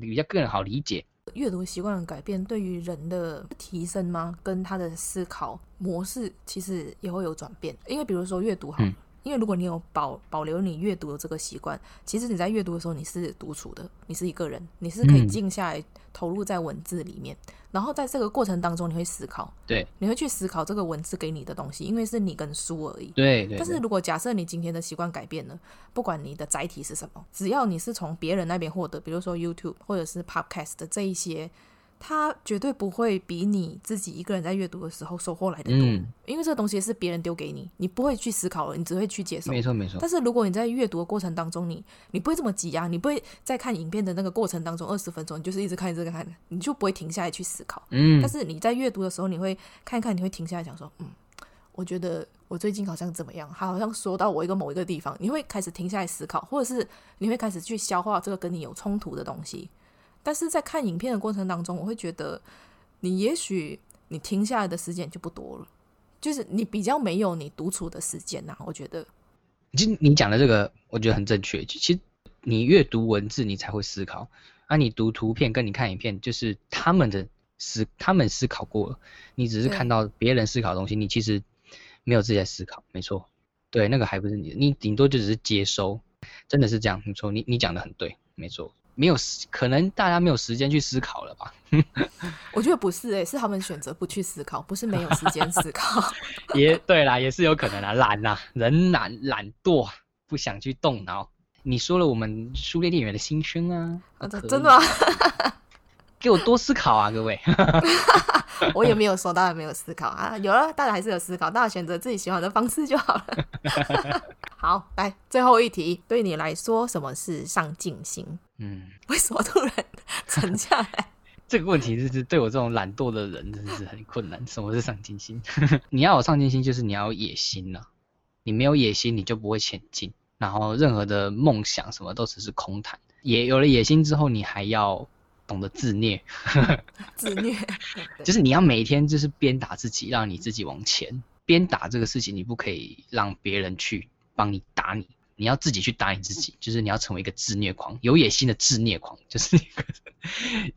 比较更好理解。阅读习惯的改变对于人的提升吗？跟他的思考模式其实也会有转变。因为比如说阅读哈，因为如果你有保保留你阅读的这个习惯，其实你在阅读的时候你是独处的，你是一个人，你是可以静下来投入在文字里面，嗯、然后在这个过程当中你会思考，对，你会去思考这个文字给你的东西，因为是你跟书而已。对，对对。但是如果假设你今天的习惯改变了，不管你的载体是什么，只要你是从别人那边获得，比如说 YouTube 或者是 Podcast 的这一些。它绝对不会比你自己一个人在阅读的时候收获来的多，嗯，因为这个东西是别人丢给你，你不会去思考了，你只会去接受。没错没错。但是如果你在阅读的过程当中，你你不会这么挤压，你不会在看影片的那个过程当中二十分钟，你就是一直看一直看，你就不会停下来去思考。嗯。但是你在阅读的时候，你会看一看，你会停下来想说，嗯，我觉得我最近好像怎么样，他好像说到我一个某一个地方，你会开始停下来思考，或者是你会开始去消化这个跟你有冲突的东西。但是在看影片的过程当中，我会觉得你也许你停下来的时间就不多了，就是你比较没有你独处的时间呐。我觉得，其实你讲的这个，我觉得很正确。其实你阅读文字，你才会思考；而、啊、你读图片跟你看影片，就是他们的思，他们思考过了，你只是看到别人思考的东西，你其实没有自己在思考。没错，对，那个还不是你，你顶多就只是接收。真的是这样，没错，你你讲的很对，没错。没有时，可能大家没有时间去思考了吧？我觉得不是诶、欸，是他们选择不去思考，不是没有时间思考。也对啦，也是有可能啊，懒呐、啊，人懒懒惰，不想去动脑。你说了我们书店店员的心声啊，啊真的吗？给我多思考啊，各位。我也没有说大家没有思考啊，有了，大家还是有思考，大家选择自己喜欢的方式就好了。好，来最后一题，对你来说，什么是上进心？嗯，为什么突然沉下来？这个问题就是对我这种懒惰的人真的是很困难。什么是上进心？你要有上进心，就是你要有野心了、啊。你没有野心，你就不会前进。然后任何的梦想什么都只是空谈。也有了野心之后，你还要懂得自虐。自虐，就是你要每天就是鞭打自己，让你自己往前。鞭打这个事情，你不可以让别人去。帮你打你，你要自己去答应自己，就是你要成为一个自虐狂，有野心的自虐狂，就是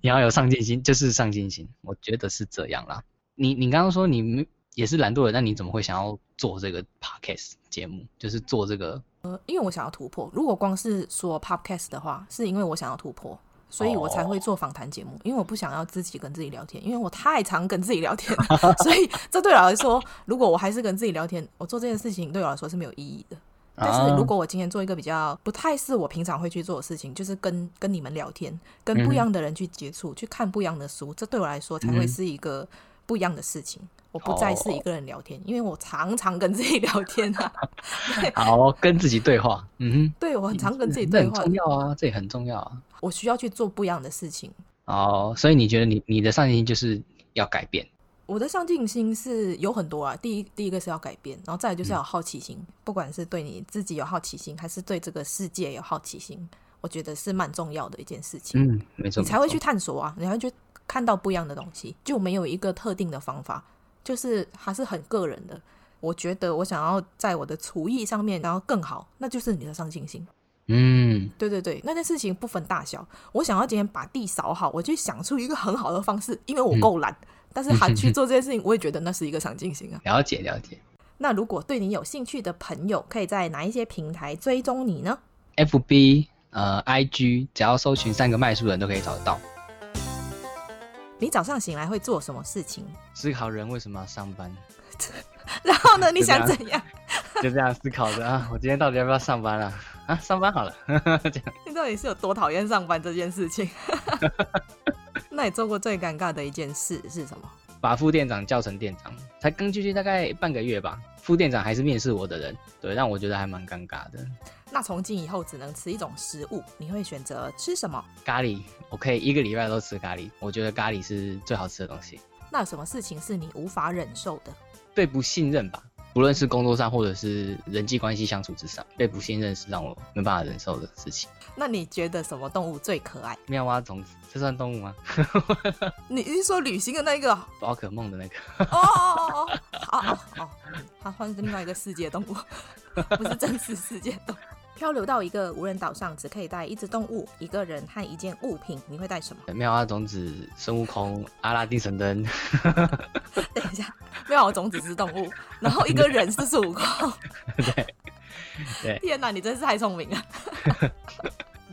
你要有上进心，就是上进心，我觉得是这样啦。你你刚刚说你也是懒惰的，那你怎么会想要做这个 podcast 节目？就是做这个？呃，因为我想要突破。如果光是说 podcast 的话，是因为我想要突破，所以我才会做访谈节目。因为我不想要自己跟自己聊天，因为我太常跟自己聊天，所以这对我来说，如果我还是跟自己聊天，我做这件事情对我来说是没有意义的。但是如果我今天做一个比较不太是我平常会去做的事情，就是跟跟你们聊天，跟不一样的人去接触，嗯、去看不一样的书，这对我来说才会是一个不一样的事情。嗯、我不再是一个人聊天，哦、因为我常常跟自己聊天啊。好，跟自己对话。嗯哼，对，我很常跟自己对话。很重要啊，这也很重要啊。我需要去做不一样的事情。哦，所以你觉得你你的上进心就是要改变？我的上进心是有很多啊，第一第一个是要改变，然后再来就是要有好奇心，嗯、不管是对你自己有好奇心，还是对这个世界有好奇心，我觉得是蛮重要的一件事情。嗯，没错，你才会去探索啊，你才会去看到不一样的东西，就没有一个特定的方法，就是还是很个人的。我觉得我想要在我的厨艺上面然后更好，那就是你的上进心。嗯，对对对，那件事情不分大小，我想要今天把地扫好，我就想出一个很好的方式，因为我够懒。嗯但是他去做这件事情，我也觉得那是一个上进心啊。了解了解。那如果对你有兴趣的朋友，可以在哪一些平台追踪你呢？FB、呃，IG，只要搜寻三个麦书人都可以找得到。你早上醒来会做什么事情？思考人为什么要上班。然后呢？你想怎样？就这样思考着啊，我今天到底要不要上班啊？啊，上班好了。这样。你到底是有多讨厌上班这件事情？那你做过最尴尬的一件事是什么？把副店长叫成店长，才刚进去大概半个月吧，副店长还是面试我的人，对，让我觉得还蛮尴尬的。那从今以后只能吃一种食物，你会选择吃什么？咖喱，我可以一个礼拜都吃咖喱，我觉得咖喱是最好吃的东西。那有什么事情是你无法忍受的？对不信任吧。不论是工作上或者是人际关系相处之上，被不信任是让我没办法忍受的事情。那你觉得什么动物最可爱？妙蛙种子，这算动物吗？你是说旅行的那个？宝可梦的那个？哦哦哦哦，好好好，它换另外一个世界动物，不是真实世界动物。漂流到一个无人岛上，只可以带一只动物、一个人和一件物品，你会带什么？妙蛙种子、孙悟空、阿拉丁神灯。等一下，妙蛙种子是动物，然后一个人是孙悟空。对，对，天哪，你真是太聪明了。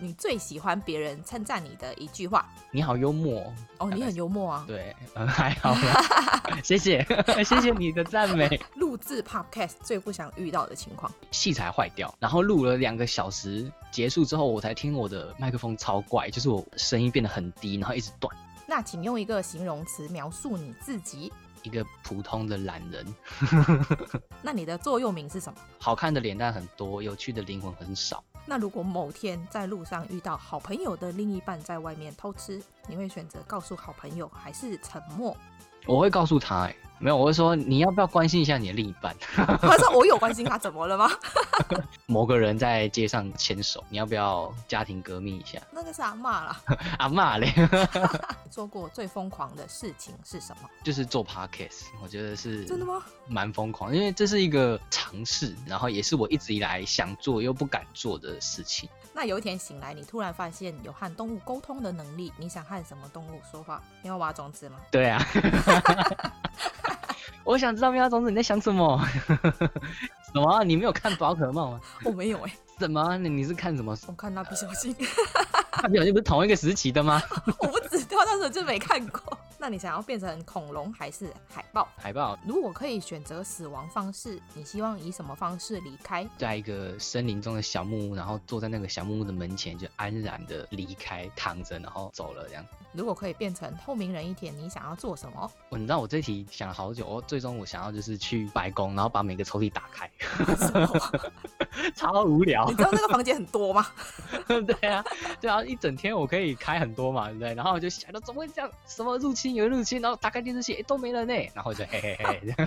你最喜欢别人称赞你的一句话？你好幽默哦，你很幽默啊。对，嗯，还好啦，谢谢，谢谢你的赞美。录制 Podcast 最不想遇到的情况，器材坏掉，然后录了两个小时，结束之后我才听我的麦克风超怪，就是我声音变得很低，然后一直断。那请用一个形容词描述你自己。一个普通的懒人。那你的座右铭是什么？好看的脸蛋很多，有趣的灵魂很少。那如果某天在路上遇到好朋友的另一半在外面偷吃，你会选择告诉好朋友，还是沉默？我会告诉他、欸，哎，没有，我会说你要不要关心一下你的另一半？他说我有关心他，怎么了吗？某个人在街上牵手，你要不要家庭革命一下？那个是阿骂啦，阿骂嘞。做过最疯狂的事情是什么？就是做 podcast，我觉得是真的吗？蛮疯狂，因为这是一个尝试，然后也是我一直以来想做又不敢做的事情。那有一天醒来，你突然发现有和动物沟通的能力，你想和什么动物说话？你要挖种子吗？对啊。我想知道妙蛙种子你在想什么？什么？你没有看宝可梦吗？我没有哎、欸。什么？你是看什么？我看蜡笔小新。蜡笔小新不是同一个时期的吗？我不知道，那时候就没看过。那你想要变成恐龙还是海豹？海豹。如果可以选择死亡方式，你希望以什么方式离开？在一个森林中的小木屋，然后坐在那个小木屋的门前，就安然的离开，躺着，然后走了这样。如果可以变成透明人一天，你想要做什么？我你知道我这题想了好久，我最终我想要就是去白宫，然后把每个抽屉打开。超无聊。你知道那个房间很多吗？对啊，对啊，一整天我可以开很多嘛，对不对？然后我就想到怎么会这样？什么入侵有入侵，然后打开电视机，哎，都没人呢，然后就嘿嘿嘿。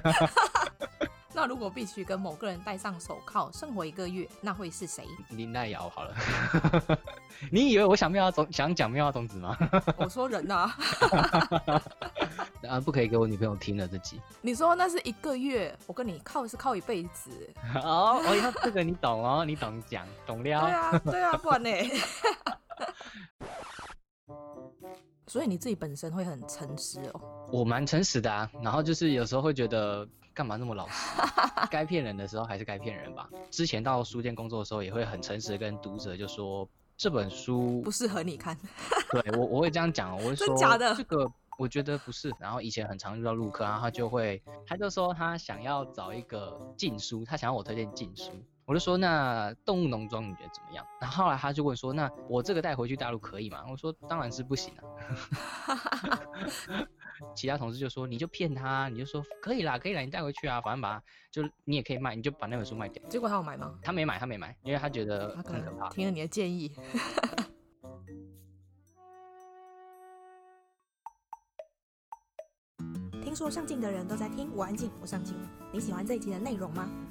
那如果必须跟某个人戴上手铐生活一个月，那会是谁？林奈瑶好了。你以为我想妙蛙种想讲妙蛙种子吗？我说人啊。啊，不可以给我女朋友听了这集。你说那是一个月，我跟你靠是靠一辈子。哦，哦，要这个你懂哦，你懂讲懂了。对啊，对啊，不然呢？所以你自己本身会很诚实哦。我蛮诚实的啊，然后就是有时候会觉得干嘛那么老实？该骗人的时候还是该骗人吧。之前到书店工作的时候，也会很诚实的跟读者就说这本书不适合你看。对我我会这样讲，我会说假的？这个我觉得不是。然后以前很常遇到陆客，然后他就会他就说他想要找一个禁书，他想要我推荐禁书。我就说，那动物农庄你觉得怎么样？然后后来他就问说，那我这个带回去大陆可以吗？我说当然是不行啊。其他同事就说，你就骗他，你就说可以啦，可以啦，你带回去啊，反正把它就你也可以卖，你就把那本书卖掉。结果他有买吗？他没买，他没买，因为他觉得很可怕。听了你的建议。听说上镜的人都在听，我安静，我上镜。你喜欢这一集的内容吗？